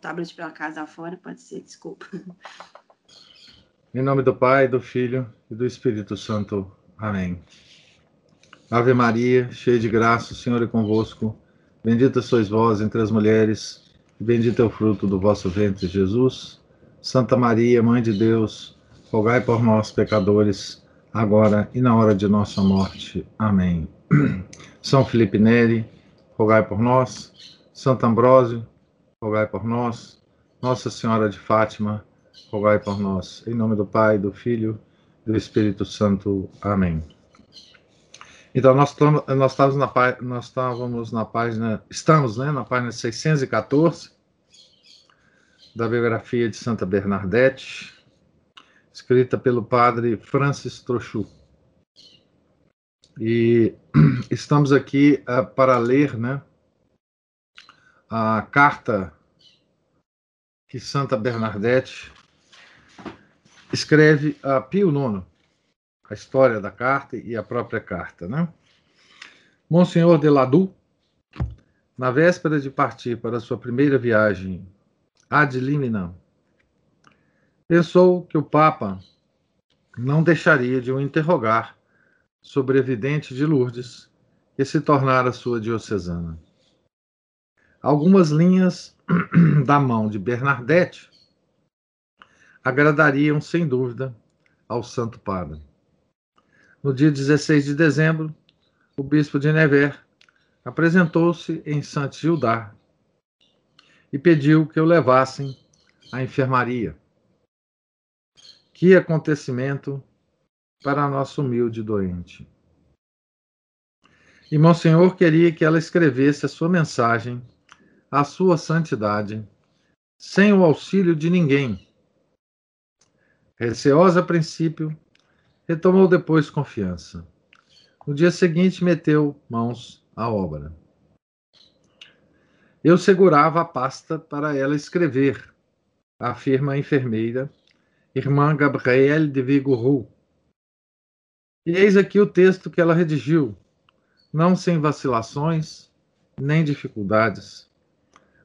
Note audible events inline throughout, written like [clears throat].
tablet pela casa fora, pode ser, desculpa. Em nome do Pai, do Filho e do Espírito Santo. Amém. Ave Maria, cheia de graça, o Senhor é convosco. Bendita sois vós entre as mulheres, e bendito é o fruto do vosso ventre, Jesus. Santa Maria, Mãe de Deus, rogai por nós, pecadores, agora e na hora de nossa morte. Amém. [clears throat] São Felipe Neri, rogai por nós. Santo Ambrósio, rogai por nós. Nossa Senhora de Fátima, rogai por nós. Em nome do Pai, do Filho e do Espírito Santo. Amém. Então, nós, nós, estávamos na, nós estávamos na página, estamos né, na página 614 da biografia de Santa Bernadette, escrita pelo padre Francis Trochu. E [clears throat] estamos aqui uh, para ler né, a carta que Santa Bernadette escreve a Pio IX, a história da carta e a própria carta. Né? Monsenhor de Ladu, na véspera de partir para sua primeira viagem ad limina, pensou que o Papa não deixaria de o interrogar sobre a evidente de Lourdes, que se tornara sua diocesana. Algumas linhas [clears throat] da mão de Bernadette agradariam, sem dúvida, ao Santo Padre. No dia 16 de dezembro, o bispo de Nevers apresentou-se em Saint Gildard e pediu que o levassem à enfermaria. Que acontecimento para nosso humilde doente. E Monsenhor queria que ela escrevesse a sua mensagem à sua santidade, sem o auxílio de ninguém, Receosa a princípio, retomou depois confiança. No dia seguinte, meteu mãos à obra. Eu segurava a pasta para ela escrever, afirma a enfermeira, irmã Gabrielle de Vigourou. E eis aqui o texto que ela redigiu, não sem vacilações nem dificuldades,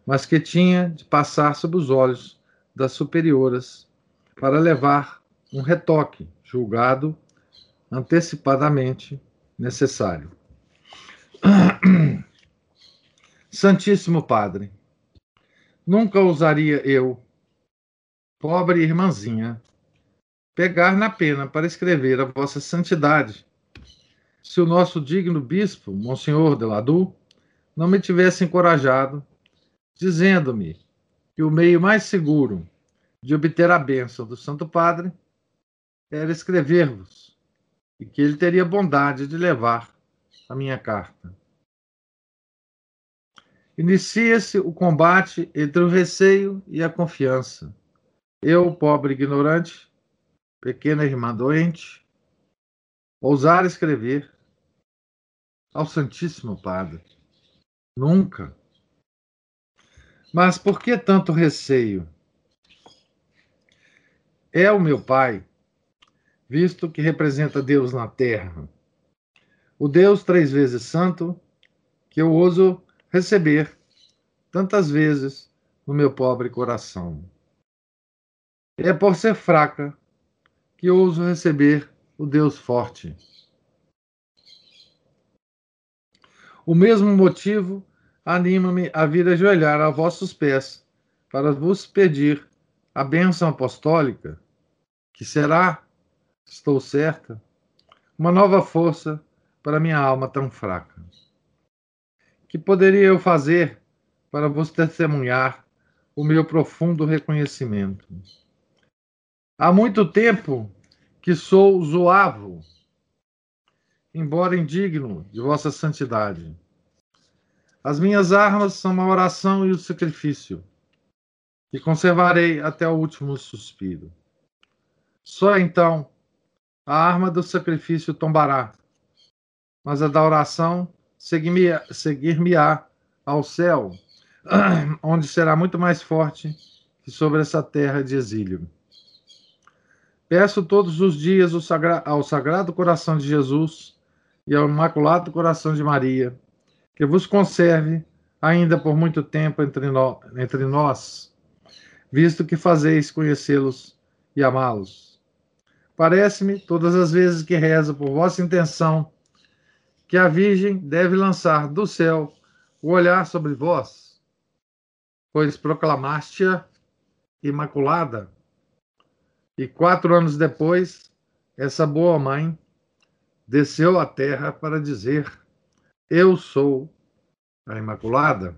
mas que tinha de passar sob os olhos das superioras para levar um retoque julgado antecipadamente necessário. [clears throat] Santíssimo Padre, nunca ousaria eu, pobre irmãzinha, pegar na pena para escrever a vossa santidade, se o nosso digno bispo, Monsenhor de Ladu, não me tivesse encorajado, dizendo-me que o meio mais seguro de obter a bênção do Santo Padre era escrever-vos e que ele teria bondade de levar a minha carta. Inicia-se o combate entre o receio e a confiança. Eu, pobre ignorante, pequena irmã doente, ousar escrever ao Santíssimo Padre. Nunca. Mas por que tanto receio? é o meu Pai, visto que representa Deus na terra. O Deus três vezes santo, que eu ouso receber tantas vezes no meu pobre coração. É por ser fraca que ouso receber o Deus forte. O mesmo motivo anima-me a vir ajoelhar a vossos pés para vos pedir a bênção apostólica que será, estou certa, uma nova força para minha alma tão fraca. Que poderia eu fazer para vos testemunhar o meu profundo reconhecimento? Há muito tempo que sou zoavo, embora indigno de vossa santidade. As minhas armas são a oração e o sacrifício, que conservarei até o último suspiro. Só então a arma do sacrifício tombará, mas a da oração seguir-me-á ao céu, [clears throat] onde será muito mais forte que sobre essa terra de exílio. Peço todos os dias ao Sagrado Coração de Jesus e ao Imaculado Coração de Maria que vos conserve ainda por muito tempo entre, no, entre nós, visto que fazeis conhecê-los e amá-los. Parece-me, todas as vezes que rezo por vossa intenção, que a Virgem deve lançar do céu o olhar sobre vós, pois proclamaste-a imaculada. E quatro anos depois, essa boa mãe desceu à terra para dizer: Eu sou a Imaculada.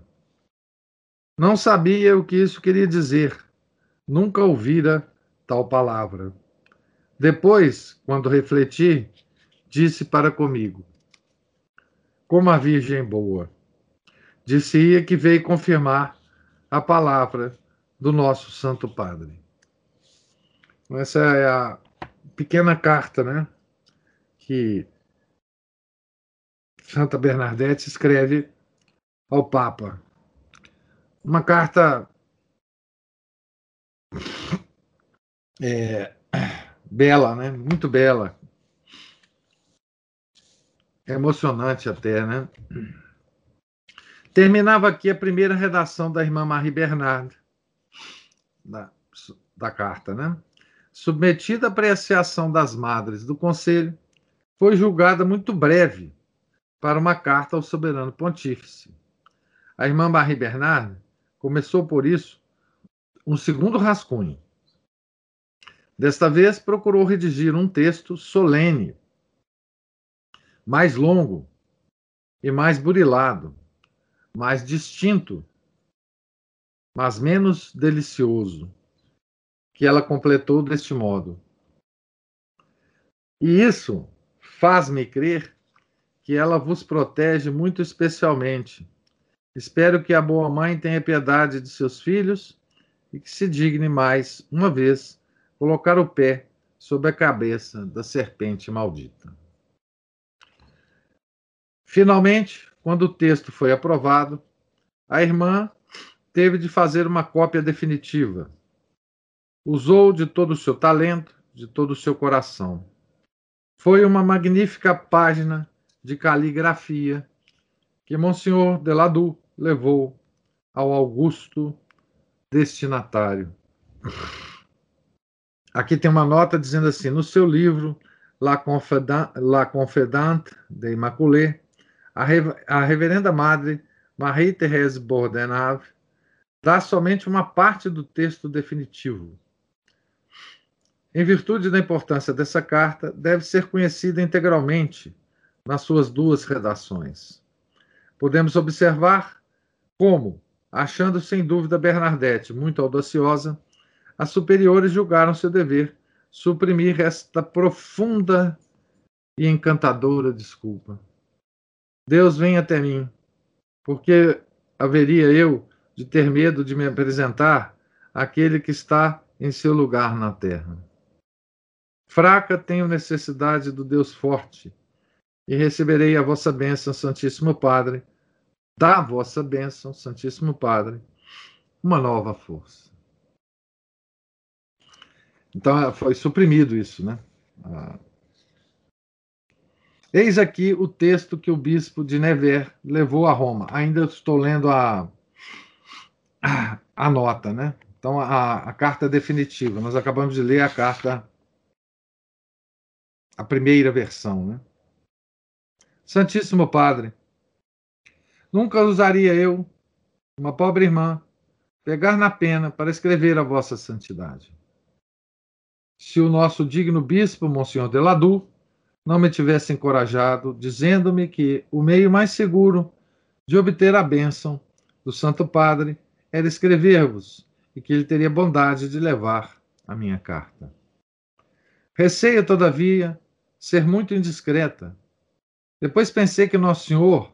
Não sabia o que isso queria dizer, nunca ouvira tal palavra. Depois, quando refleti, disse para comigo: Como a Virgem boa. Disse-ia que veio confirmar a palavra do nosso Santo Padre. Essa é a pequena carta, né? Que Santa Bernadette escreve ao Papa. Uma carta é, bela, né? Muito bela. É emocionante até, né? Terminava aqui a primeira redação da irmã Marie Bernard, da, da carta, né? Submetida à apreciação das madres do Conselho, foi julgada muito breve para uma carta ao soberano pontífice. A irmã Marie Bernard começou por isso um segundo rascunho. Desta vez, procurou redigir um texto solene, mais longo e mais burilado, mais distinto, mas menos delicioso, que ela completou deste modo. E isso faz-me crer que ela vos protege muito especialmente. Espero que a boa mãe tenha piedade de seus filhos e que se digne mais, uma vez, colocar o pé sobre a cabeça da serpente maldita. Finalmente, quando o texto foi aprovado, a irmã teve de fazer uma cópia definitiva. Usou de todo o seu talento, de todo o seu coração. Foi uma magnífica página de caligrafia que Monsenhor Deladu levou ao augusto destinatário. Aqui tem uma nota dizendo assim: no seu livro La Confidante, La de Immaculée, a, a Reverenda Madre Marie-Thérèse Bordenave dá somente uma parte do texto definitivo. Em virtude da importância dessa carta, deve ser conhecida integralmente nas suas duas redações. Podemos observar como, achando sem dúvida Bernadette muito audaciosa, as superiores julgaram seu dever suprimir esta profunda e encantadora desculpa. Deus vem até mim, porque haveria eu de ter medo de me apresentar àquele que está em seu lugar na terra. Fraca tenho necessidade do Deus forte, e receberei a vossa bênção, Santíssimo Padre, da vossa bênção, Santíssimo Padre, uma nova força. Então foi suprimido isso, né? Ah. Eis aqui o texto que o bispo de Nevers levou a Roma. Ainda estou lendo a, a, nota, né? Então, a, a carta definitiva. Nós acabamos de ler a carta, a primeira versão, né? Santíssimo Padre, nunca usaria eu, uma pobre irmã, pegar na pena para escrever a vossa santidade. Se o nosso digno bispo, Monsenhor Deladu, não me tivesse encorajado, dizendo-me que o meio mais seguro de obter a bênção do Santo Padre era escrever-vos e que ele teria bondade de levar a minha carta. Receia, todavia, ser muito indiscreta depois pensei que Nosso Senhor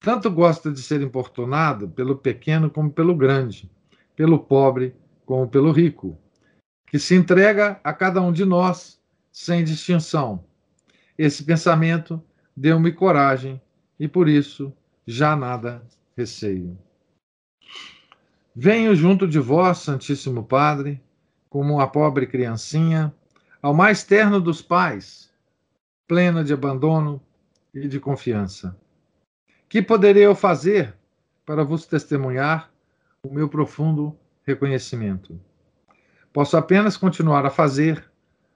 tanto gosta de ser importunado pelo pequeno como pelo grande, pelo pobre como pelo rico, que se entrega a cada um de nós sem distinção. Esse pensamento deu-me coragem e por isso já nada receio. Venho junto de vós, Santíssimo Padre, como uma pobre criancinha, ao mais terno dos pais, plena de abandono, e de confiança. Que poderei eu fazer para vos testemunhar o meu profundo reconhecimento. Posso apenas continuar a fazer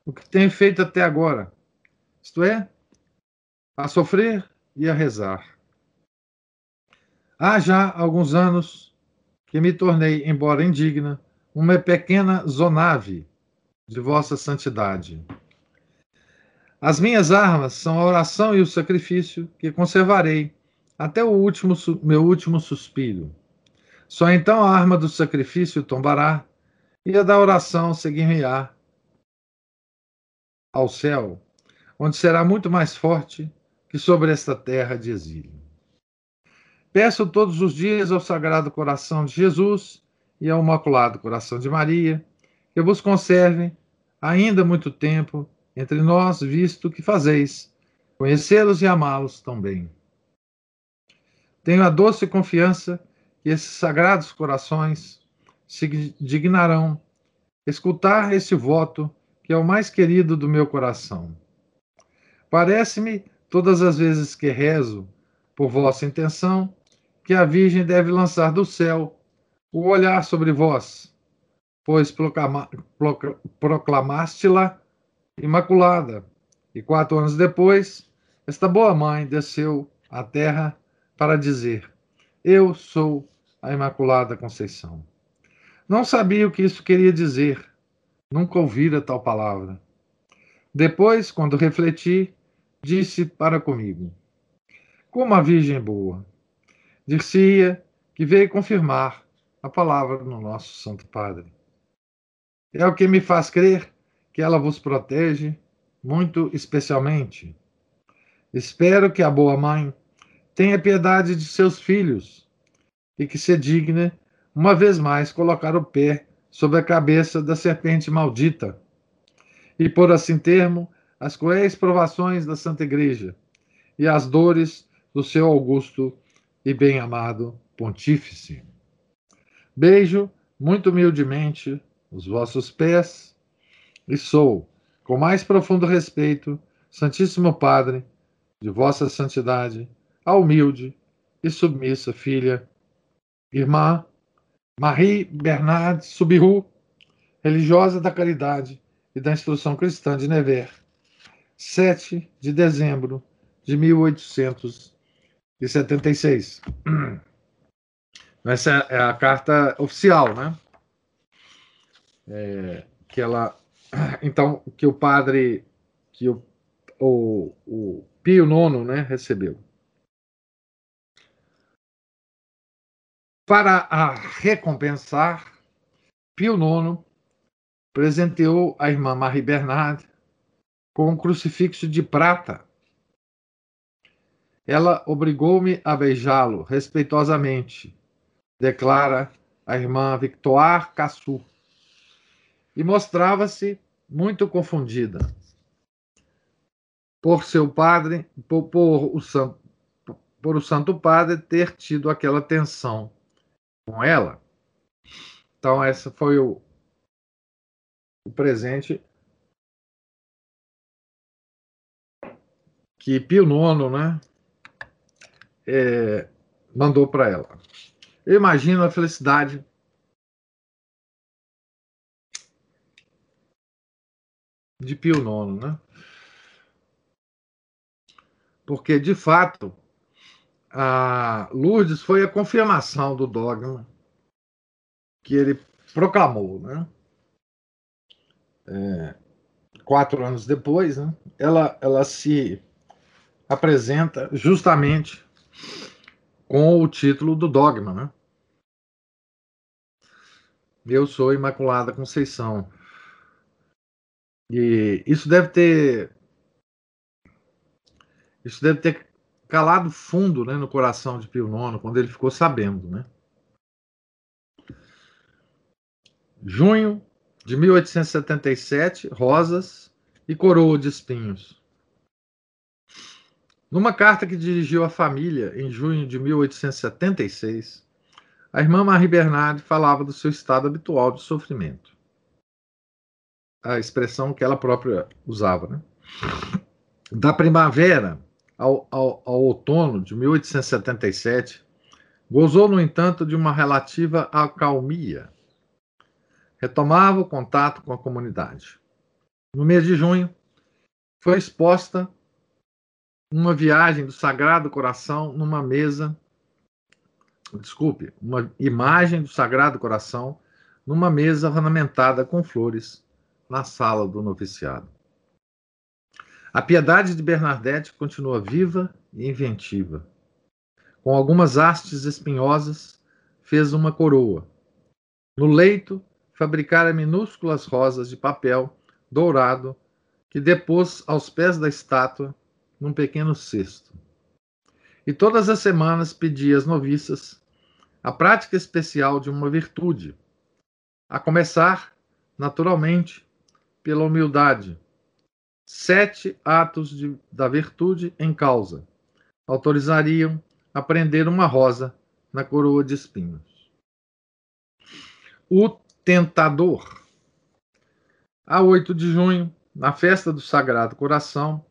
o que tenho feito até agora, isto é, a sofrer e a rezar. Há já alguns anos que me tornei, embora indigna, uma pequena zonave de vossa santidade. As minhas armas são a oração e o sacrifício que conservarei até o último meu último suspiro. Só então a arma do sacrifício tombará e a da oração seguir-me-á ao céu, onde será muito mais forte que sobre esta terra de exílio. Peço todos os dias ao Sagrado Coração de Jesus e ao Imaculado Coração de Maria que vos conservem ainda muito tempo entre nós, visto que fazeis conhecê-los e amá-los também. Tenho a doce confiança que esses sagrados corações se dignarão escutar esse voto que é o mais querido do meu coração. Parece-me, todas as vezes que rezo por vossa intenção, que a Virgem deve lançar do céu o olhar sobre vós, pois proclamaste-la imaculada, e quatro anos depois, esta boa mãe desceu à terra para dizer: Eu sou a Imaculada Conceição. Não sabia o que isso queria dizer, Nunca ouvira tal palavra. Depois, quando refleti, disse para comigo: Como a Virgem boa. Dir-se-ia que veio confirmar a palavra do nosso Santo Padre. É o que me faz crer que ela vos protege muito especialmente. Espero que a boa mãe tenha piedade de seus filhos e que se digne, uma vez mais, colocar o pé sobre a cabeça da serpente maldita, e por assim termo, as cruéis provações da Santa Igreja e as dores do seu augusto e bem-amado pontífice. Beijo muito humildemente os vossos pés e sou, com mais profundo respeito, Santíssimo Padre, de vossa santidade, a humilde e submissa filha, irmã Marie Bernard Subiru, religiosa da caridade e da instrução cristã de Nevers, 7 de dezembro de 1876. Essa é a carta oficial, né? É, que ela, [clears throat] então, que o padre, que o, o, o Pio IX, né, recebeu. Para a recompensar, Pio IX presenteou a irmã Marie Bernard com um crucifixo de prata. Ela obrigou-me a beijá-lo respeitosamente, declara a irmã Victoire Cassou, e mostrava-se muito confundida por seu padre, por, por, o santo, por o Santo Padre ter tido aquela tensão com ela. Então, esse foi o, o presente que Pio IX né, é, mandou para ela. Eu imagino a felicidade de Pio IX, né? Porque, de fato, a Lourdes foi a confirmação do dogma que ele proclamou, né? É, quatro anos depois, né? ela, ela se apresenta justamente com o título do dogma, né? Eu sou Imaculada Conceição. E isso deve ter isso deve ter calado fundo né, no coração de Pio IX, quando ele ficou sabendo. Né? Junho de 1877, rosas e coroa de espinhos. Numa carta que dirigiu à família em junho de 1876, a irmã Marie Bernard falava do seu estado habitual de sofrimento. A expressão que ela própria usava. Né? Da primavera ao, ao, ao outono de 1877, gozou, no entanto, de uma relativa acalmia. retomava o contato com a comunidade. No mês de junho, foi exposta uma viagem do Sagrado Coração numa mesa. Desculpe, uma imagem do Sagrado Coração numa mesa ornamentada com flores na sala do noviciado. A piedade de Bernadette continua viva e inventiva. Com algumas hastes espinhosas, fez uma coroa. No leito, fabricara minúsculas rosas de papel dourado que depôs aos pés da estátua num pequeno cesto. E todas as semanas pedia às noviças a prática especial de uma virtude, a começar, naturalmente, pela humildade. Sete atos de, da virtude em causa autorizariam a prender uma rosa na coroa de espinhos. O tentador. A 8 de junho, na festa do Sagrado Coração,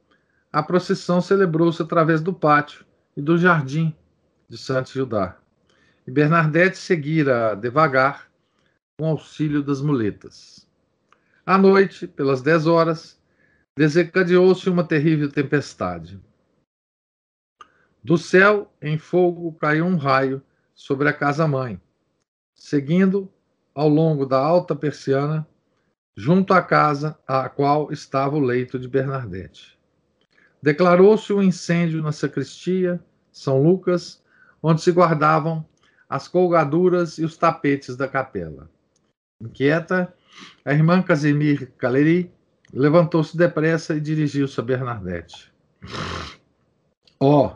a procissão celebrou-se através do pátio e do jardim de Santo Judá. E Bernadette seguira devagar com auxílio das muletas. À noite, pelas dez horas, desencadeou-se uma terrível tempestade. Do céu, em fogo, caiu um raio sobre a casa-mãe, seguindo ao longo da alta persiana, junto à casa a qual estava o leito de Bernadette. Declarou-se um incêndio na sacristia, São Lucas, onde se guardavam as colgaduras e os tapetes da capela. Inquieta, a irmã Casimir Caleri levantou-se depressa e dirigiu-se a Bernadette. Ó, oh,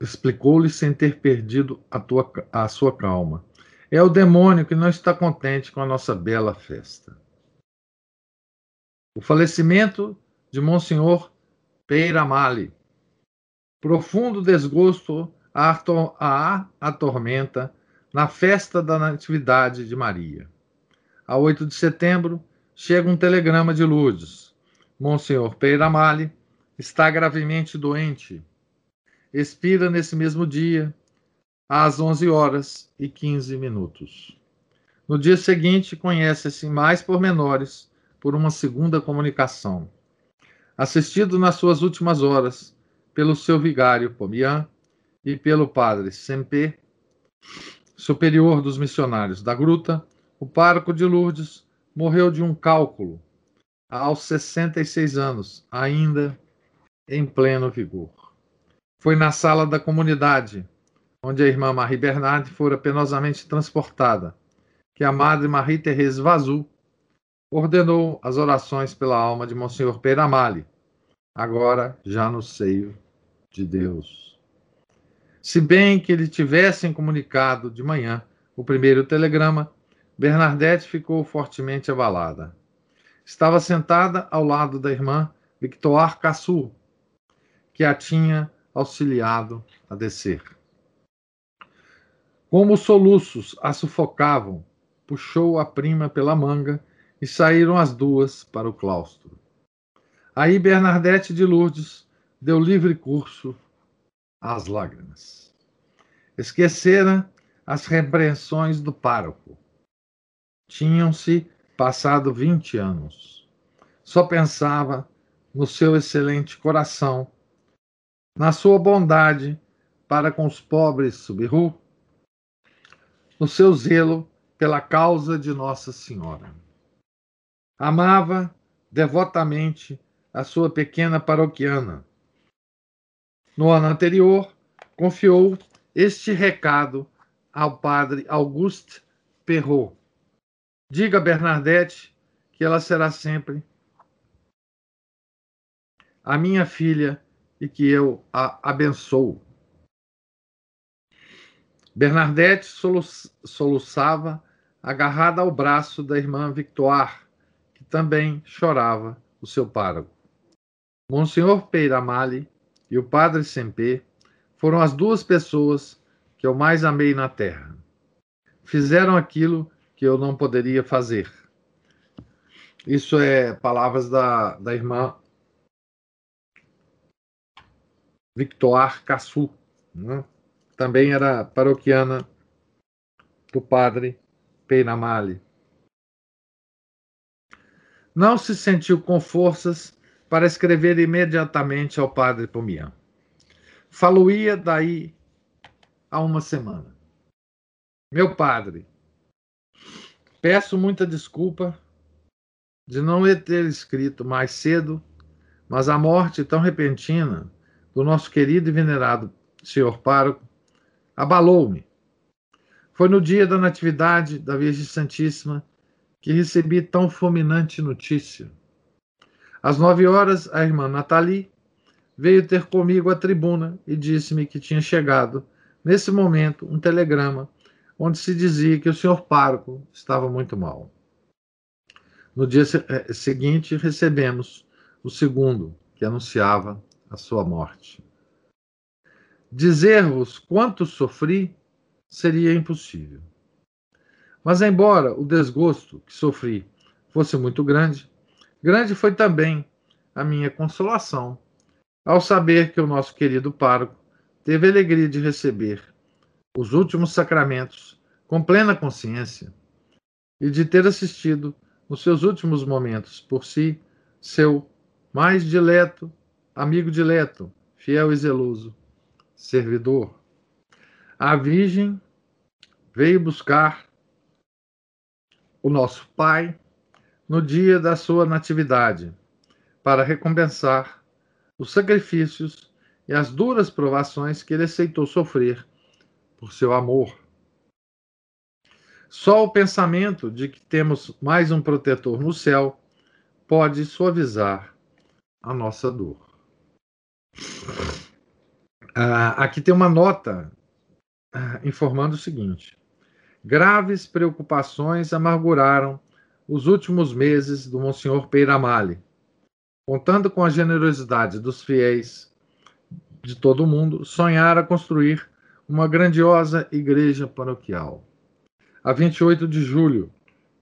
explicou-lhe sem ter perdido a, tua, a sua calma. É o demônio que não está contente com a nossa bela festa. O falecimento de Monsenhor Peiramale. Profundo desgosto a atormenta na festa da Natividade de Maria. A 8 de setembro, chega um telegrama de Lourdes. Monsenhor Peiramale está gravemente doente. Expira nesse mesmo dia, às 11 horas e 15 minutos. No dia seguinte, conhece-se mais pormenores por uma segunda comunicação. Assistido nas suas últimas horas pelo seu vigário Pomian e pelo padre Sempé, superior dos missionários da gruta, o pároco de Lourdes morreu de um cálculo aos 66 anos, ainda em pleno vigor. Foi na sala da comunidade, onde a irmã Marie Bernard fora penosamente transportada, que a madre Marie-Thérèse Vazou ordenou as orações pela alma de Monsenhor Peiramale, agora já no seio de Deus. Se bem que lhe tivessem comunicado de manhã o primeiro telegrama, Bernadette ficou fortemente abalada. Estava sentada ao lado da irmã Victoire Cassou, que a tinha auxiliado a descer. Como os soluços a sufocavam, puxou a prima pela manga e saíram as duas para o claustro. Aí Bernadette de Lourdes deu livre curso às lágrimas. Esquecera as repreensões do pároco. Tinham-se passado vinte anos. Só pensava no seu excelente coração, na sua bondade para com os pobres Subiru, no seu zelo pela causa de Nossa Senhora. Amava devotamente a sua pequena paroquiana. No ano anterior, confiou este recado ao padre Auguste Perrault. Diga a Bernadette que ela será sempre a minha filha e que eu a abençoo. Bernadette soluçava agarrada ao braço da irmã Victoire, também chorava o seu pároco. Monsenhor Peiramale e o padre Sempé foram as duas pessoas que eu mais amei na terra. Fizeram aquilo que eu não poderia fazer. Isso é palavras da, da irmã Victoire Cassu, né? também era paroquiana do padre Peiramale. não se sentiu com forças para escrever imediatamente ao padre Pomian. Falou-ia daí a uma semana. Meu padre, peço muita desculpa de não ter escrito mais cedo, mas a morte tão repentina do nosso querido e venerado senhor pároco abalou-me. Foi no dia da Natividade da Virgem Santíssima que recebi tão fulminante notícia. Às nove horas, a irmã Nathalie veio ter comigo à tribuna e disse-me que tinha chegado, nesse momento, um telegrama onde se dizia que o senhor pároco estava muito mal. No dia eh, seguinte, recebemos o segundo, que anunciava a sua morte. Dizer-vos quanto sofri seria impossível. Mas, embora o desgosto que sofri fosse muito grande, grande foi também a minha consolação ao saber que o nosso querido pároco teve a alegria de receber os últimos sacramentos com plena consciência e de ter assistido nos seus últimos momentos por si seu mais dileto, amigo dileto, fiel e zeloso, servidor. A Virgem veio buscar o nosso Pai no dia da sua natividade, para recompensar os sacrifícios e as duras provações que ele aceitou sofrer por seu amor. Só o pensamento de que temos mais um protetor no céu pode suavizar a nossa dor. Ah, aqui tem uma nota ah, informando o seguinte: graves preocupações amarguraram os últimos meses do Monsenhor Peiramale. Contando com a generosidade dos fiéis de todo o mundo, sonhara construir uma grandiosa igreja paroquial. A 28 de julho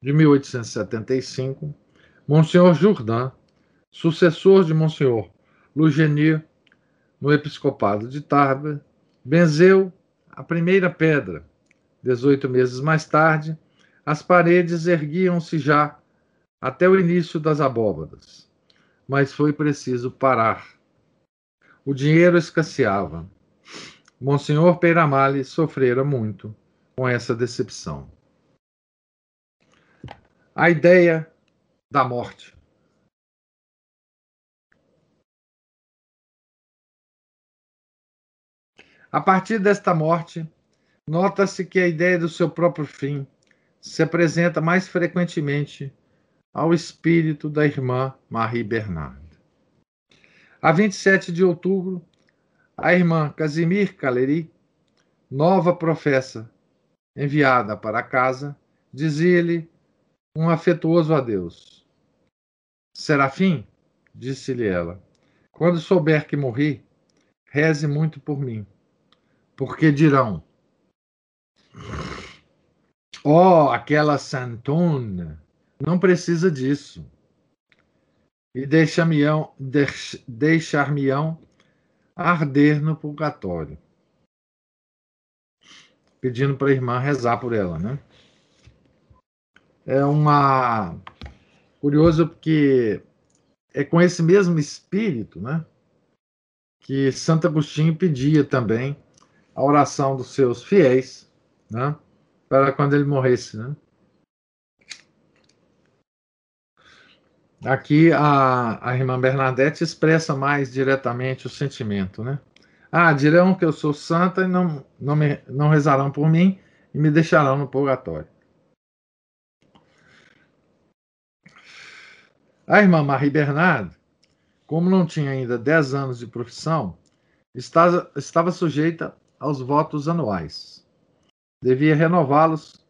de 1875, Monsenhor Jourdan, sucessor de Monsenhor Lugenier no episcopado de Tarbes, benzeu a primeira pedra. Dezoito meses mais tarde, as paredes erguiam-se já até o início das abóbadas. Mas foi preciso parar. O dinheiro escasseava. Monsenhor Peiramale sofrera muito com essa decepção. A ideia da morte. A partir desta morte, nota-se que a ideia do seu próprio fim se apresenta mais frequentemente ao espírito da irmã Marie Bernard. A 27 de outubro, a irmã Casimir Caleri, nova professa enviada para casa, dizia-lhe um afetuoso adeus. Serafim, disse-lhe ela, quando souber que morri, reze muito por mim, porque dirão: Oh, aquela santona não precisa disso. E deixar-me-ão deixar arder no purgatório. Pedindo para a irmã rezar por ela, né? É uma. Curioso porque é com esse mesmo espírito, né? Que Santo Agostinho pedia também a oração dos seus fiéis, né? para quando ele morresse, né? Aqui a, a irmã Bernadette expressa mais diretamente o sentimento, né? Ah, dirão que eu sou santa e não, não, me, não rezarão por mim e me deixarão no purgatório. A irmã Marie Bernard, como não tinha ainda 10 anos de profissão, estava, estava sujeita aos votos anuais devia renová-los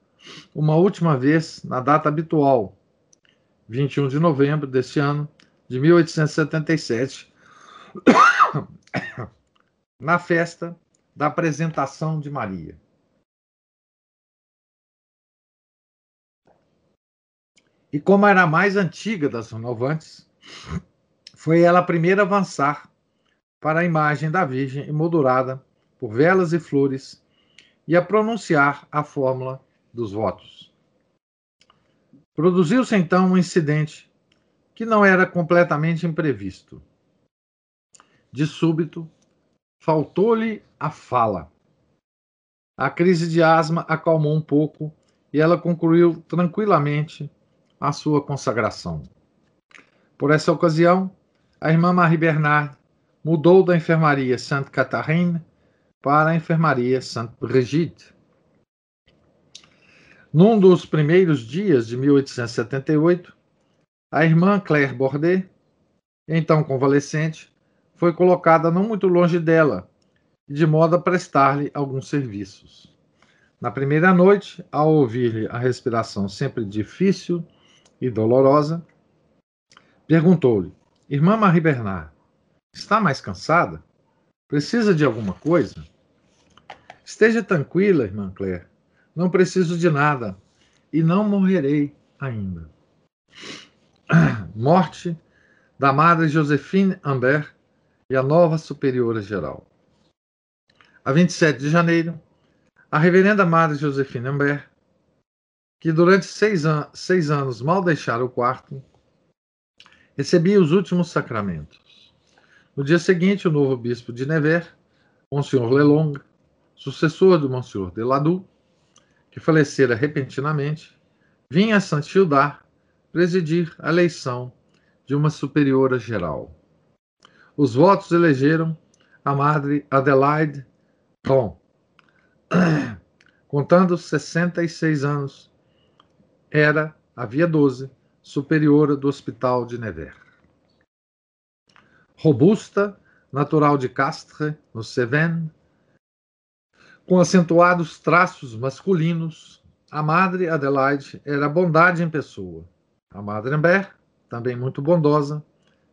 uma última vez na data habitual, 21 de novembro deste ano de 1877, [coughs] na festa da apresentação de Maria. E como era a mais antiga das renovantes, [coughs] foi ela a primeira a avançar para a imagem da Virgem emoldurada por velas e flores e a pronunciar a fórmula dos votos. Produziu-se então um incidente que não era completamente imprevisto. De súbito, faltou-lhe a fala. A crise de asma acalmou um pouco e ela concluiu tranquilamente a sua consagração. Por essa ocasião, a irmã Marie Bernard mudou da enfermaria Sainte Catherine para a enfermaria Sainte Brigitte. Num dos primeiros dias de 1878, a irmã Claire Bordet, então convalescente, foi colocada não muito longe dela, de modo a prestar-lhe alguns serviços. Na primeira noite, ao ouvir-lhe a respiração sempre difícil e dolorosa, perguntou-lhe: Irmã Marie Bernard, está mais cansada? Precisa de alguma coisa? Esteja tranquila, irmã Claire. Não preciso de nada e não morrerei ainda. [clears throat] Morte da Madre Josephine Ambert e a nova superiora geral. A 27 de janeiro, a reverenda Madre Josephine Ambert, que durante seis, an seis anos mal deixara o quarto, recebia os últimos sacramentos. No dia seguinte, o novo bispo de Nevers, Monsenhor Lelong, sucessor do Monsenhor de Ladoux, que falecera repentinamente, vinha a Saint-Gildard presidir a eleição de uma superiora geral. Os votos elegeram a madre Adelaide Tom, contando 66 anos, era, havia 12, superiora do Hospital de Nevers. Robusta, natural de Castres, no Cevennes, com acentuados traços masculinos, a Madre Adelaide era bondade em pessoa. A Madre Amber, também muito bondosa,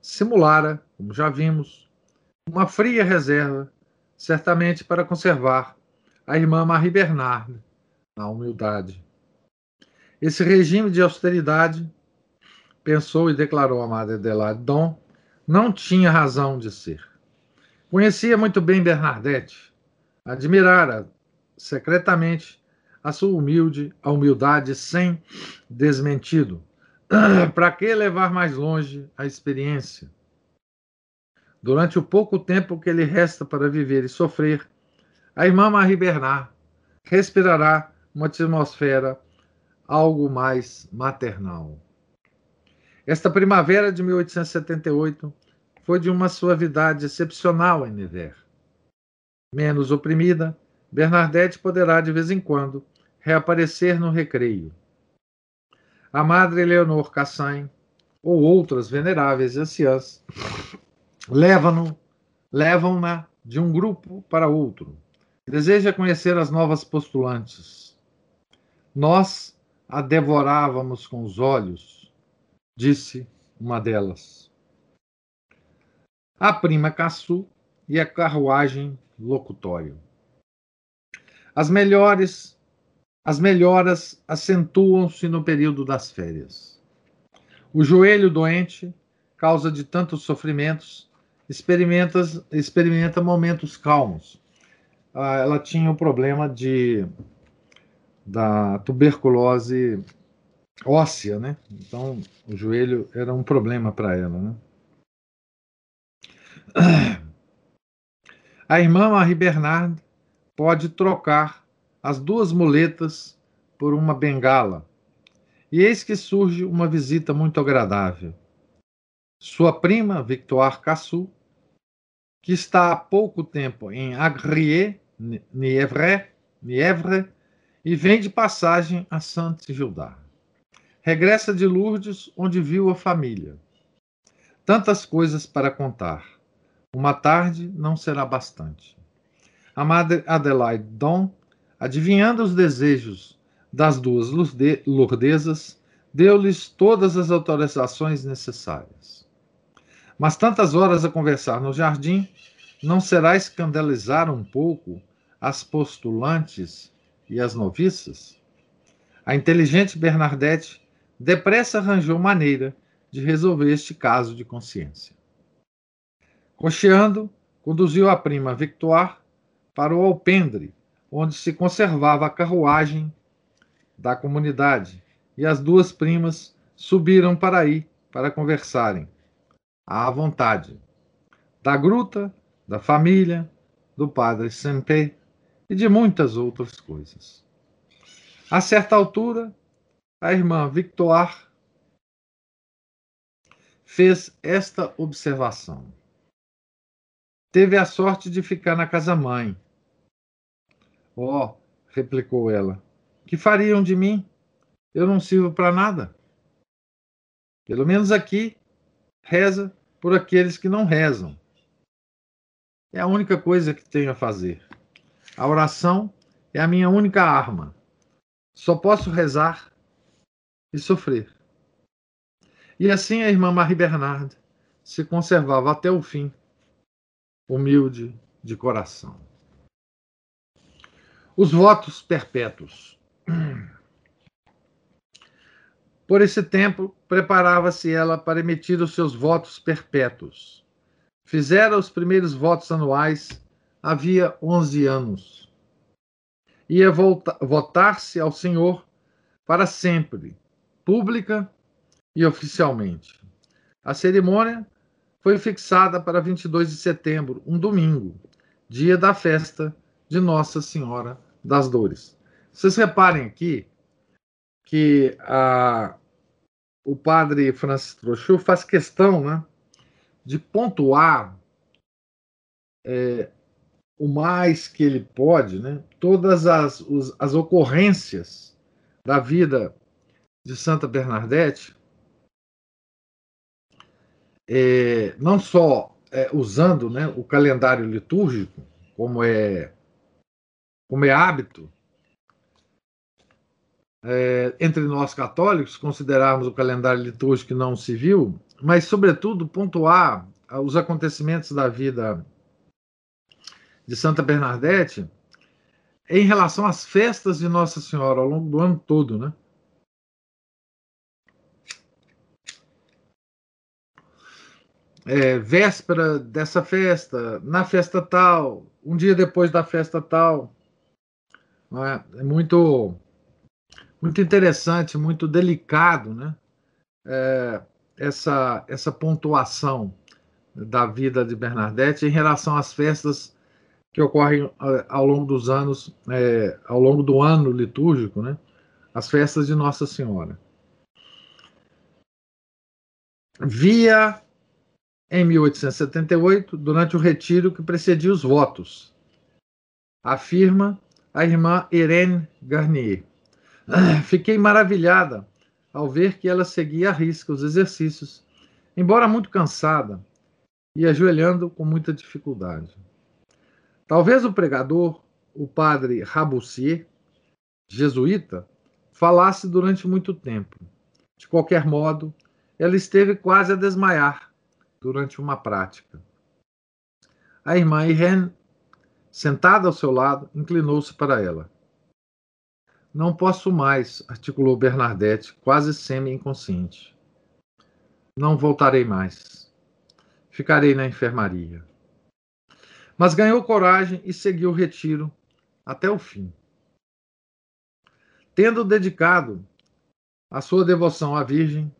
simulara, como já vimos, uma fria reserva, certamente para conservar a irmã Marie Bernard na humildade. Esse regime de austeridade, pensou e declarou a Madre Adelaide Dom, não tinha razão de ser. Conhecia muito bem Bernadette, admirara secretamente a sua humilde, a humildade sem desmentido. [clears throat] Para que levar mais longe a experiência? Durante o pouco tempo que lhe resta para viver e sofrer, a irmã Marie Bernard respirará uma atmosfera algo mais maternal. Esta primavera de 1878 foi de uma suavidade excepcional em Nevers menos oprimida, Bernadette poderá de vez em quando reaparecer no recreio. A Madre Leonor Cassain ou outras veneráveis anciãs levam-na levam de um grupo para outro. Deseja conhecer as novas postulantes. Nós a devorávamos com os olhos, disse uma delas. A prima Caçu e a carruagem locutório. As melhores as melhoras acentuam-se no período das férias. O joelho doente, causa de tantos sofrimentos, experimenta, experimenta momentos calmos. Ah, ela tinha o problema de da tuberculose óssea, né? Então, o joelho era um problema para ela, né? [clears throat] A irmã Marie Bernard pode trocar as duas muletas por uma bengala. E eis que surge uma visita muito agradável. Sua prima, Victoire Cassou, que está há pouco tempo em Agrier, Nievre, Nievre, e vem de passagem a Saint-Gildard. Regressa de Lourdes, onde viu a família. Tantas coisas para contar. Uma tarde não será bastante. A Madre Adelaide Dom, adivinhando os desejos das duas lourdesas, deu-lhes todas as autorizações necessárias. Mas tantas horas a conversar no jardim, não será escandalizar um pouco as postulantes e as noviças? A inteligente Bernadette depressa arranjou maneira de resolver este caso de consciência. Cocheando, conduziu a prima Victoire para o alpendre, onde se conservava a carruagem da comunidade, e as duas primas subiram para aí para conversarem à vontade da gruta, da família, do padre Senpei e de muitas outras coisas. A certa altura, a irmã Victoire fez esta observação. Teve a sorte de ficar na casa-mãe. Oh, replicou ela, que fariam de mim? Eu não sirvo para nada. Pelo menos aqui, reza por aqueles que não rezam. É a única coisa que tenho a fazer. A oração é a minha única arma. Só posso rezar e sofrer. E assim a irmã Marie Bernard se conservava até o fim, humilde de coração. Os votos perpétuos. Por esse tempo, preparava-se ela para emitir os seus votos perpétuos. Fizera os primeiros votos anuais havia 11 anos. Ia votar-se ao Senhor para sempre, pública e oficialmente. A cerimônia foi fixada para 22 de setembro, um domingo, dia da festa de Nossa Senhora das Dores. Vocês reparem aqui que a, o padre Francis Trochu faz questão né, de pontuar é, o mais que ele pode, né, todas as, os, as ocorrências da vida de Santa Bernadette, é, não só é, usando né, o calendário litúrgico, como é, como é hábito, é, entre nós católicos, considerarmos o calendário litúrgico não civil, mas, sobretudo, pontuar os acontecimentos da vida de Santa Bernadette em relação às festas de Nossa Senhora ao longo do ano todo, né? É, véspera dessa festa, na festa tal, um dia depois da festa tal. É? é muito muito interessante, muito delicado, né? É, essa, essa pontuação da vida de Bernadette em relação às festas que ocorrem é, ao longo dos anos, é, ao longo do ano litúrgico, né? As festas de Nossa Senhora. Via em 1878, durante o retiro que precedia os votos, afirma a irmã Irene Garnier. Fiquei maravilhada ao ver que ela seguia à risca os exercícios, embora muito cansada e ajoelhando com muita dificuldade. Talvez o pregador, o padre Raboussier, jesuíta, falasse durante muito tempo. De qualquer modo, ela esteve quase a desmaiar durante uma prática. A irmã Irene, sentada ao seu lado, inclinou-se para ela. Não posso mais, articulou Bernadette, quase semi-inconsciente. Não voltarei mais. Ficarei na enfermaria. Mas ganhou coragem e seguiu o retiro até o fim. Tendo dedicado a sua devoção à Virgem,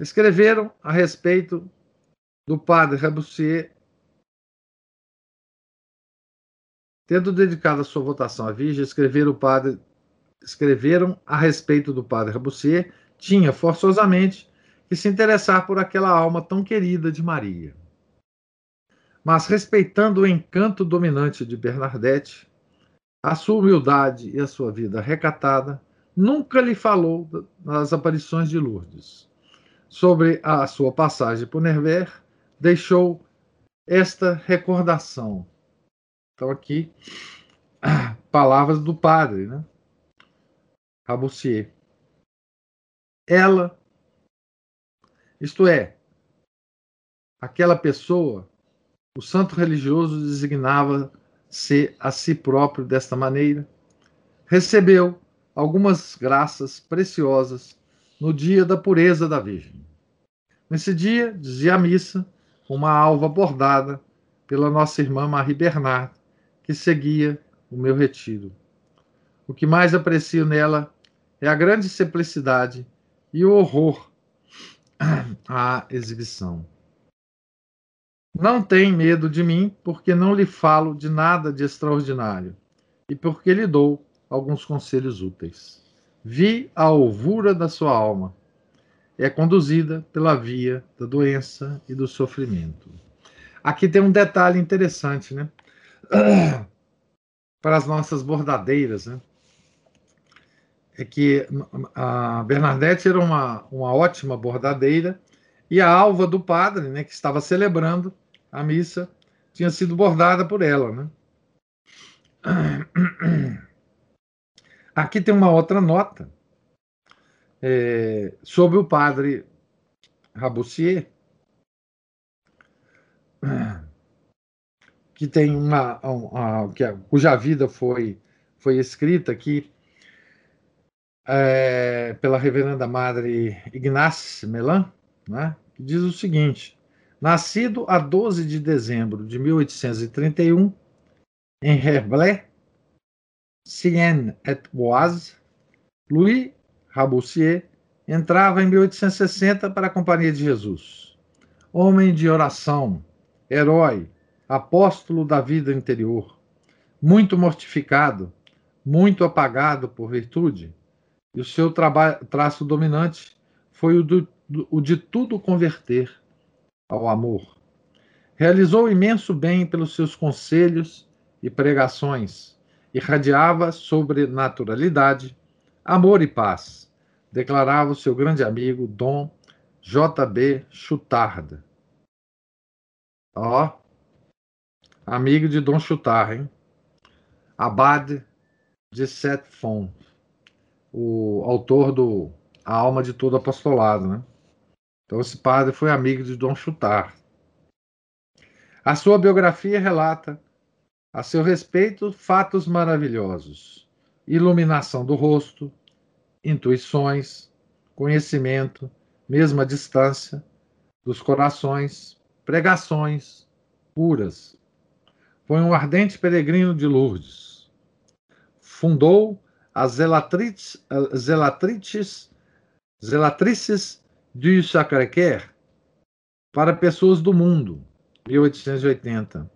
escreveram a respeito do padre Raboussier Tendo dedicado a sua votação à Virgem, escreveram, padre, escreveram a respeito do padre Raboussier, tinha forçosamente que se interessar por aquela alma tão querida de Maria. Mas, respeitando o encanto dominante de Bernadette, a sua humildade e a sua vida recatada, nunca lhe falou das aparições de Lourdes. Sobre a sua passagem por Nerver, deixou esta recordação então, aqui, [clears throat] palavras do padre, né? Raboussier. Ela, isto é, aquela pessoa, o santo religioso designava-se a si próprio desta maneira, recebeu algumas graças preciosas no dia da pureza da Virgem. Nesse dia, dizia a missa, uma alva bordada pela nossa irmã Marie Bernard, que seguia o meu retiro. O que mais aprecio nela é a grande simplicidade e o horror [clears throat] a exibição. Não tem medo de mim, porque não lhe falo de nada de extraordinário, e porque lhe dou alguns conselhos úteis. Vi a alvura da sua alma. É conduzida pela via da doença e do sofrimento. Aqui tem um detalhe interessante, né? [clears throat] Para as nossas bordadeiras, né? É que a Bernadette era uma, uma ótima bordadeira e a alva do padre, né, que estava celebrando a missa, tinha sido bordada por ela, né? [clears throat] Aqui tem uma outra nota é, sobre o padre Raboussier, que tem uma, uma que, cuja vida foi foi escrita aqui é, pela reverenda madre Ignace Melan, né, que diz o seguinte: nascido a 12 de dezembro de 1831 em Herblay, Sienne et Oise, Louis Raboussier entrava em 1860 para a Companhia de Jesus. Homem de oração, herói, apóstolo da vida interior, muito mortificado, muito apagado por virtude, e o seu traço dominante foi o, do, o de tudo converter ao amor. Realizou imenso bem pelos seus conselhos e pregações, irradiava sobrenaturalidade, amor e paz, declarava o seu grande amigo Dom J.B. Chutard. Ó, amigo de Dom Chutard, hein? Abade de Setfon, o autor do A Alma de Todo Apostolado, né? Então esse padre foi amigo de Dom Chutard. A sua biografia relata a seu respeito fatos maravilhosos: iluminação do rosto, intuições, conhecimento, mesma distância dos corações, pregações puras. Foi um ardente peregrino de Lourdes. Fundou as zelatrices, zelatrices, zelatrices du Sacré-Cœur para pessoas do mundo, 1880.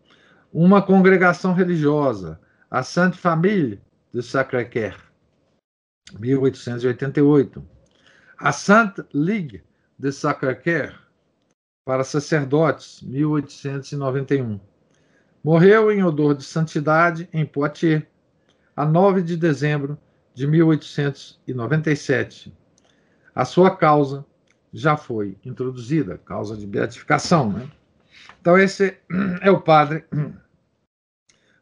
Uma congregação religiosa, a Sainte Famille du Sacré-Cœur, 1888. A Sainte Ligue de Sacré-Cœur para sacerdotes, 1891. Morreu em odor de santidade em Poitiers, a 9 de dezembro de 1897. A sua causa já foi introduzida, causa de beatificação. Né? Então, esse é o padre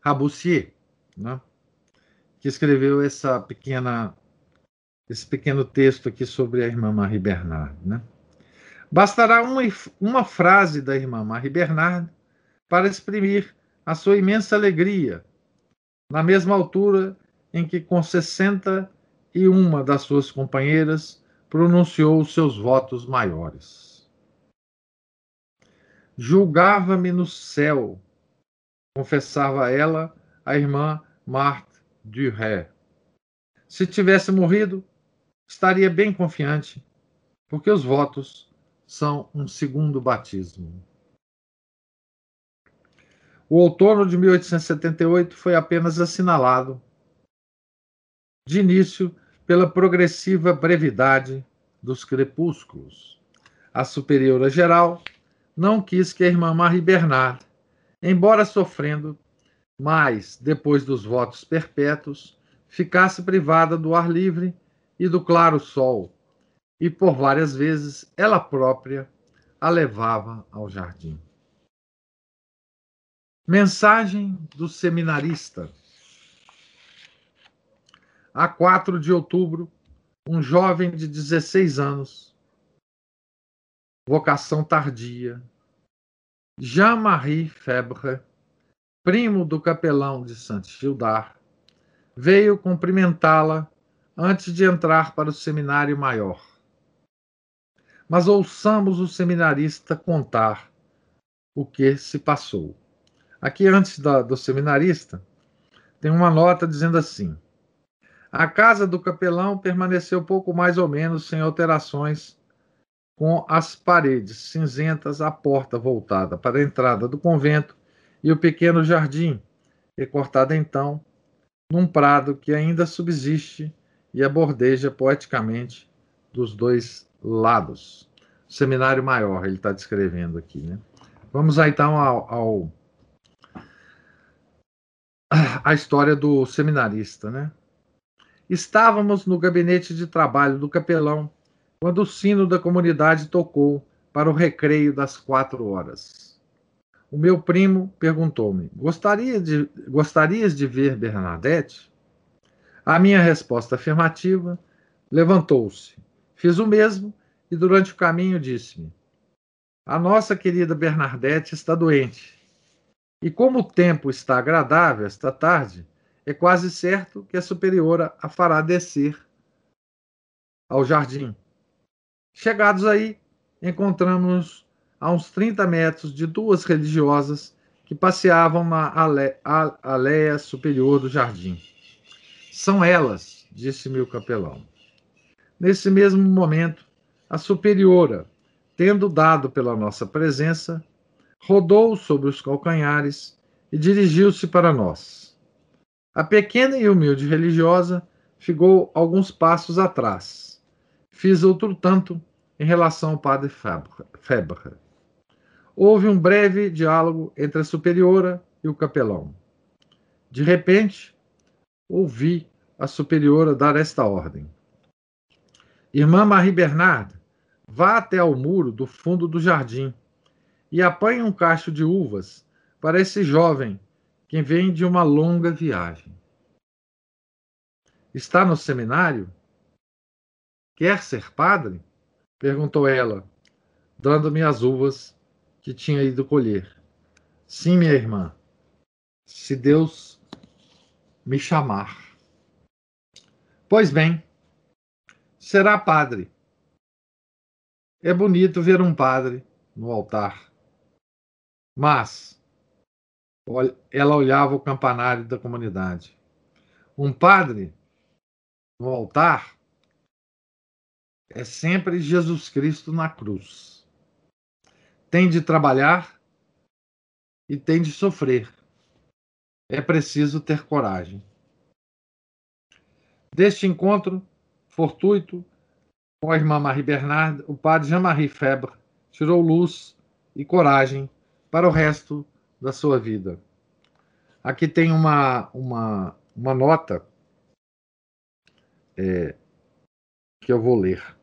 Raboussier, né? que escreveu essa pequena, esse pequeno texto aqui sobre a irmã Marie Bernard. Né? Bastará uma, uma frase da irmã Marie Bernard para exprimir a sua imensa alegria, na mesma altura em que, com 61 das suas companheiras, pronunciou os seus votos maiores. Julgava-me no céu, confessava ela a irmã Marthe Duret. Se tivesse morrido, estaria bem confiante, porque os votos são um segundo batismo. O outono de 1878 foi apenas assinalado, de início, pela progressiva brevidade dos crepúsculos. A superiora geral não quis que a irmã Marie Bernard, embora sofrendo mais depois dos votos perpétuos, ficasse privada do ar livre e do claro sol, e por várias vezes ela própria a levava ao jardim. Mensagem do seminarista a 4 de outubro, um jovem de 16 anos, vocação tardia, Jean-Marie Febre, primo do capelão de Saint-Gildard, veio cumprimentá-la antes de entrar para o seminário maior. Mas ouçamos o seminarista contar o que se passou. Aqui, antes da, do seminarista, tem uma nota dizendo assim: a casa do capelão permaneceu pouco mais ou menos sem alterações, com as paredes cinzentas, a porta voltada para a entrada do convento e o pequeno jardim, recortado então num prado que ainda subsiste e abordeja poeticamente dos dois lados. Seminário maior, ele está descrevendo aqui. Né? Vamos aí, então ao, ao a história do seminarista, né? Estávamos no gabinete de trabalho do capelão quando o sino da comunidade tocou para o recreio das quatro horas. O meu primo perguntou-me: Gostaria de, Gostarias de ver Bernadette? A minha resposta afirmativa levantou-se. Fiz o mesmo e, durante o caminho, disse-me: A nossa querida Bernadette está doente. E como o tempo está agradável esta tarde, é quase certo que a superiora a fará descer ao jardim. Chegados aí, encontramos a uns 30 metros de duas religiosas que passeavam na aleia superior do jardim. São elas, disse-me o capelão. Nesse mesmo momento, a superiora, tendo dado pela nossa presença, rodou sobre os calcanhares e dirigiu-se para nós. A pequena e humilde religiosa ficou alguns passos atrás. Fiz outro tanto em relação ao padre Febre. Houve um breve diálogo entre a superiora e o capelão. De repente, ouvi a superiora dar esta ordem: Irmã Marie Bernard, vá até ao muro do fundo do jardim e apanhe um cacho de uvas para esse jovem que vem de uma longa viagem. Está no seminário? Quer ser padre? perguntou ela, dando-me as uvas que tinha ido colher. Sim, minha irmã, se Deus me chamar. Pois bem, será padre. É bonito ver um padre no altar. Mas ela olhava o campanário da comunidade. Um padre no altar é sempre Jesus Cristo na cruz tem de trabalhar e tem de sofrer. É preciso ter coragem. Deste encontro fortuito com a irmã Marie Bernard, o padre Jean-Marie Febre tirou luz e coragem para o resto da sua vida. Aqui tem uma, uma, uma nota é, que eu vou ler.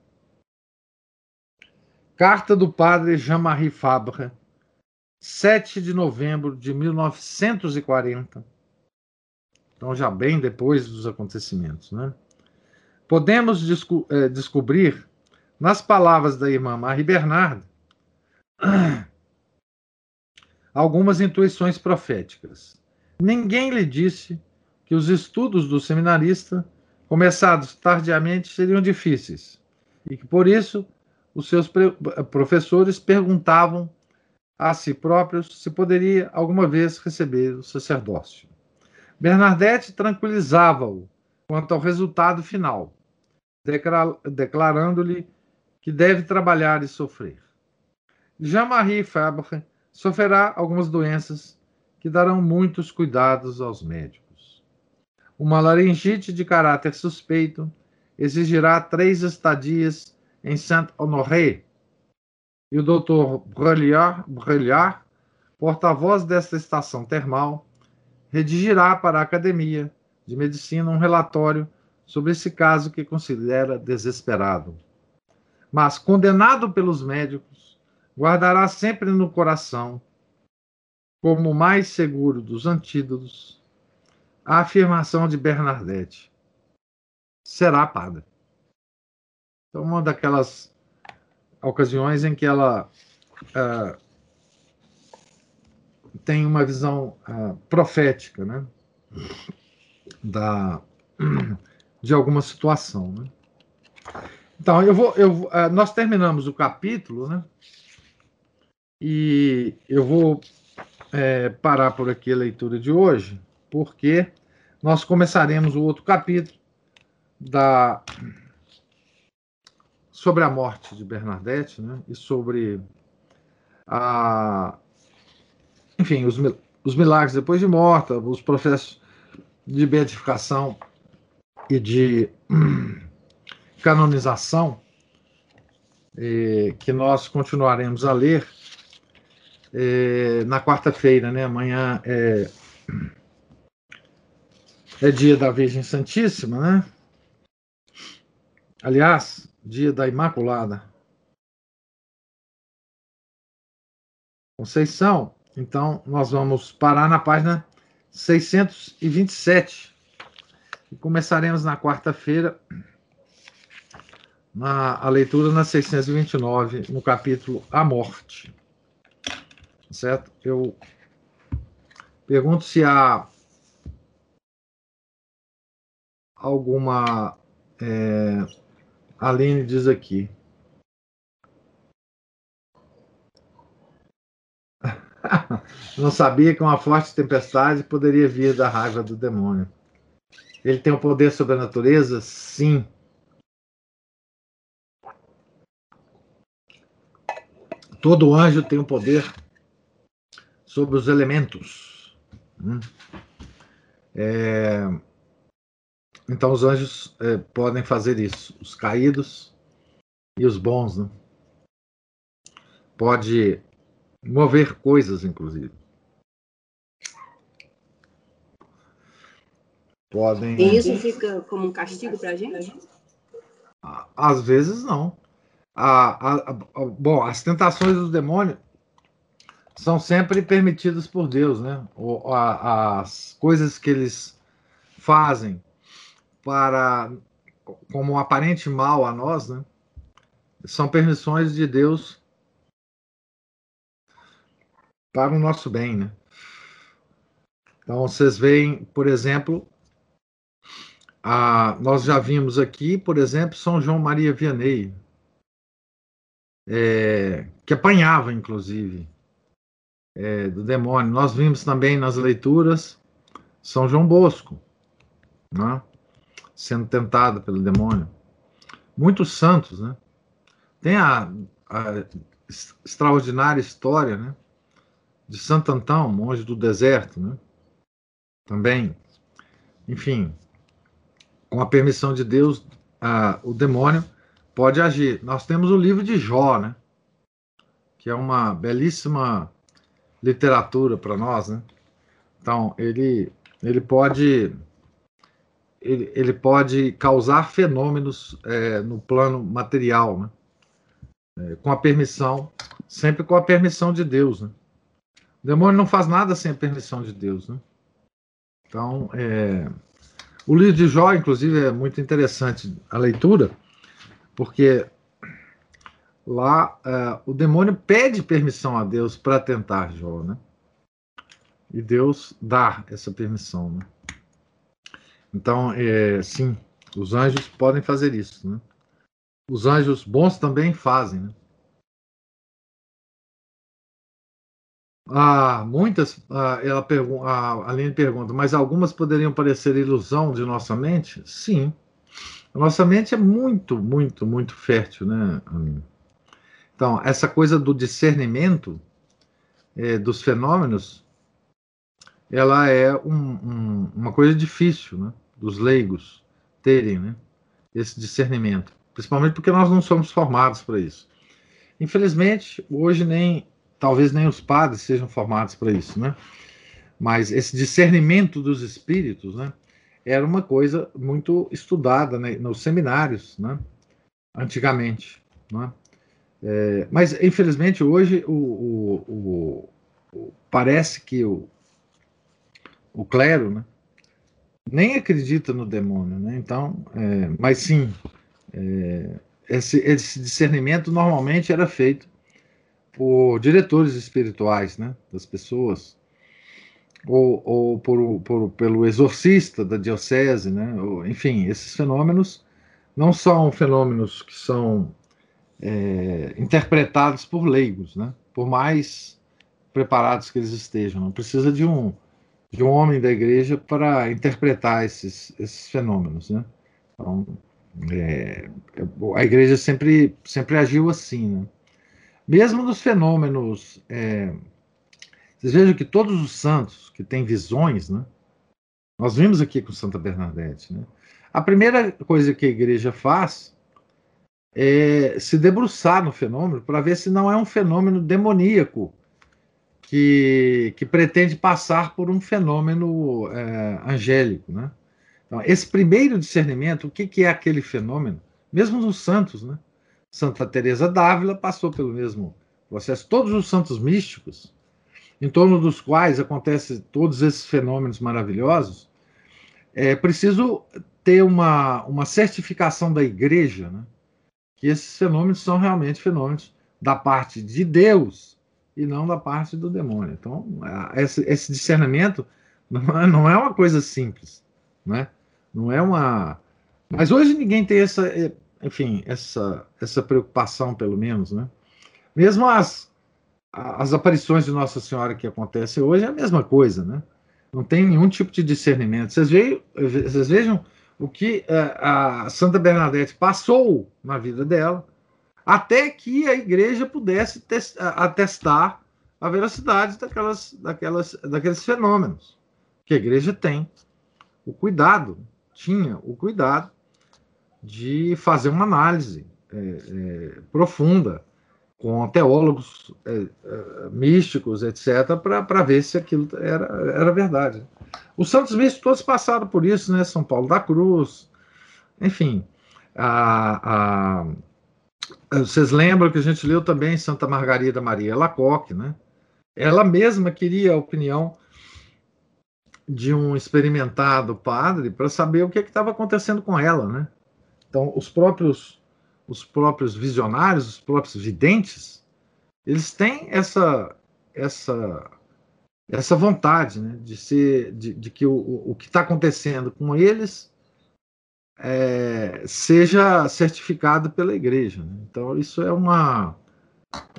Carta do padre Jean-Marie Fabre, 7 de novembro de 1940. Então, já bem depois dos acontecimentos. Né? Podemos desco é, descobrir, nas palavras da irmã Marie Bernard, [clears throat] algumas intuições proféticas. Ninguém lhe disse que os estudos do seminarista, começados tardiamente, seriam difíceis e que, por isso, os seus professores perguntavam a si próprios se poderia alguma vez receber o sacerdócio. Bernadette tranquilizava-o quanto ao resultado final, declarando-lhe que deve trabalhar e sofrer. Jean-Marie Fabre sofrerá algumas doenças que darão muitos cuidados aos médicos. Uma laringite de caráter suspeito exigirá três estadias em Saint-Honoré. E o Dr. Brelliard, porta-voz desta estação termal, redigirá para a Academia de Medicina um relatório sobre esse caso que considera desesperado. Mas, condenado pelos médicos, guardará sempre no coração, como o mais seguro dos antídotos, a afirmação de Bernadette: será padre. Então, uma daquelas ocasiões em que ela uh, tem uma visão uh, profética, né? Da, de alguma situação, né? Então, eu vou, eu, uh, nós terminamos o capítulo, né? E eu vou é, parar por aqui a leitura de hoje, porque nós começaremos o outro capítulo da sobre a morte de Bernadette, né? E sobre a, enfim, os, os milagres depois de morta, os processos de beatificação e de canonização eh, que nós continuaremos a ler eh, na quarta-feira, né? Amanhã é, é dia da Virgem Santíssima, né? Aliás, dia da Imaculada Conceição. Então, nós vamos parar na página 627 e começaremos na quarta-feira na, a leitura na 629, no capítulo A Morte. Certo? Eu pergunto se há alguma. É, Aline diz aqui. [laughs] Não sabia que uma forte tempestade poderia vir da raiva do demônio. Ele tem o um poder sobre a natureza? Sim. Todo anjo tem o um poder sobre os elementos. Hum. É... Então os anjos é, podem fazer isso. Os caídos e os bons, né? Pode mover coisas, inclusive. Podem. E isso fica como um castigo para a gente? Às vezes não. A, a, a, bom, as tentações do demônio são sempre permitidas por Deus, né? As coisas que eles fazem para como um aparente mal a nós, né? São permissões de Deus para o nosso bem, né? Então vocês veem, por exemplo, a, nós já vimos aqui, por exemplo, São João Maria Vianney, é, que apanhava, inclusive, é, do demônio. Nós vimos também nas leituras São João Bosco, né? Sendo tentado pelo demônio. Muitos santos, né? Tem a, a extraordinária história, né? de Santo Antão, monge do deserto, né? Também, enfim, com a permissão de Deus, ah, o demônio pode agir. Nós temos o livro de Jó, né? Que é uma belíssima literatura para nós, né? Então, ele, ele pode ele, ele pode causar fenômenos é, no plano material, né? É, com a permissão, sempre com a permissão de Deus, né? O demônio não faz nada sem a permissão de Deus, né? Então, é... o livro de Jó, inclusive, é muito interessante a leitura, porque lá é, o demônio pede permissão a Deus para tentar Jó, né? E Deus dá essa permissão, né? Então, é, sim, os anjos podem fazer isso, né? Os anjos bons também fazem, né? Ah, muitas, ah, ela pergunta, a Aline pergunta, mas algumas poderiam parecer ilusão de nossa mente? Sim. A nossa mente é muito, muito, muito fértil, né, Aline? Então, essa coisa do discernimento é, dos fenômenos, ela é um, um, uma coisa difícil, né, dos leigos terem, né, esse discernimento. Principalmente porque nós não somos formados para isso. Infelizmente, hoje nem talvez nem os padres sejam formados para isso, né? Mas esse discernimento dos espíritos, né? Era uma coisa muito estudada né, nos seminários, né? Antigamente, né? É, mas infelizmente hoje o, o, o, parece que o, o clero, né? Nem acredita no demônio, né? Então, é, mas sim, é, esse, esse discernimento normalmente era feito por diretores espirituais né, das pessoas, ou, ou por, por, pelo exorcista da diocese, né, ou, enfim, esses fenômenos não são fenômenos que são é, interpretados por leigos, né, por mais preparados que eles estejam. Não precisa de um, de um homem da igreja para interpretar esses, esses fenômenos. Né? Então, é, a igreja sempre, sempre agiu assim. Né? Mesmo nos fenômenos. É, vocês vejam que todos os santos que têm visões, né? nós vimos aqui com Santa Bernadette, né? a primeira coisa que a igreja faz é se debruçar no fenômeno para ver se não é um fenômeno demoníaco que, que pretende passar por um fenômeno é, angélico. Né? Então, esse primeiro discernimento, o que, que é aquele fenômeno? Mesmo nos santos, né? Santa Teresa d'Ávila passou pelo mesmo processo. Todos os santos místicos, em torno dos quais acontecem todos esses fenômenos maravilhosos, é preciso ter uma, uma certificação da igreja, né? que esses fenômenos são realmente fenômenos da parte de Deus e não da parte do demônio. Então, esse, esse discernimento não é, não é uma coisa simples, né? Não é uma. Mas hoje ninguém tem essa, eh, enfim, essa, essa preocupação, pelo menos, né? Mesmo as, as aparições de Nossa Senhora que acontecem hoje é a mesma coisa, né? Não tem nenhum tipo de discernimento. Vocês vejam, vocês vejam o que eh, a Santa Bernadette passou na vida dela, até que a igreja pudesse atestar a veracidade daquelas, daquelas, daqueles fenômenos que a igreja tem o cuidado tinha o cuidado de fazer uma análise é, é, profunda com teólogos é, é místicos, etc., para ver se aquilo era, era verdade. Os santos místicos todos passaram por isso, né? São Paulo da Cruz, enfim. A, a, vocês lembram que a gente leu também Santa Margarida Maria Lacoque, né? Ela mesma queria a opinião de um experimentado padre para saber o que estava acontecendo com ela, né? Então, os próprios os próprios visionários, os próprios videntes, eles têm essa essa essa vontade, né, de ser de, de que o, o que está acontecendo com eles é, seja certificado pela igreja. Né? Então, isso é uma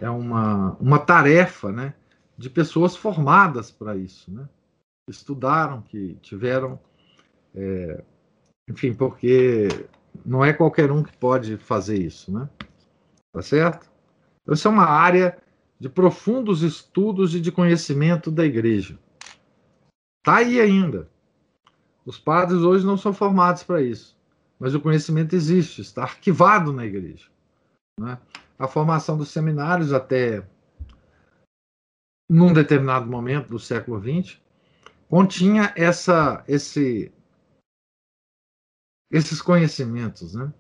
é uma, uma tarefa, né, de pessoas formadas para isso, né? estudaram, que tiveram. É, enfim, porque não é qualquer um que pode fazer isso, né? Tá certo? Então, essa é uma área de profundos estudos e de conhecimento da igreja. Tá aí ainda. Os padres hoje não são formados para isso, mas o conhecimento existe, está arquivado na igreja. Né? A formação dos seminários até num determinado momento do século XX continha essa, esse, esses conhecimentos, né?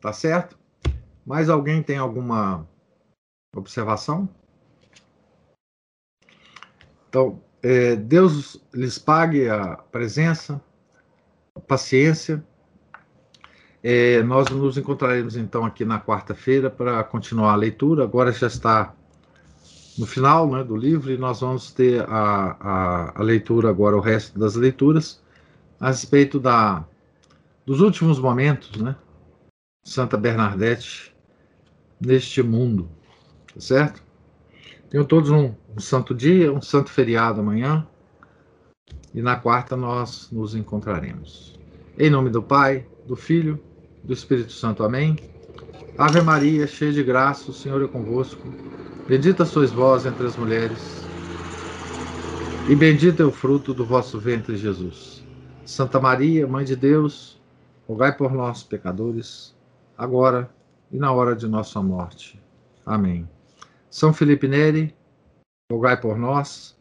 Tá certo? Mais alguém tem alguma observação? Então, é, Deus lhes pague a presença, a paciência é, nós nos encontraremos então aqui na quarta-feira para continuar a leitura. Agora já está no final né, do livro e nós vamos ter a, a, a, leitura agora, o resto das leituras, a respeito da, dos últimos momentos, né? Santa Bernadette neste mundo, tá certo? Tenham todos um, um santo dia, um santo feriado amanhã e na quarta nós nos encontraremos. Em nome do Pai, do Filho do Espírito Santo. Amém. Ave Maria, cheia de graça, o Senhor é convosco. Bendita sois vós entre as mulheres, e bendito é o fruto do vosso ventre, Jesus. Santa Maria, Mãe de Deus, rogai por nós, pecadores, agora e na hora de nossa morte. Amém. São Felipe Neri, rogai por nós.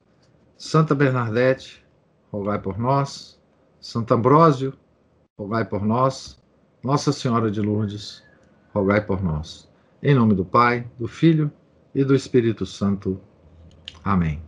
Santa Bernadette, rogai por nós. Santo Ambrósio, rogai por nós. Nossa Senhora de Lourdes, rogai por nós. Em nome do Pai, do Filho e do Espírito Santo. Amém.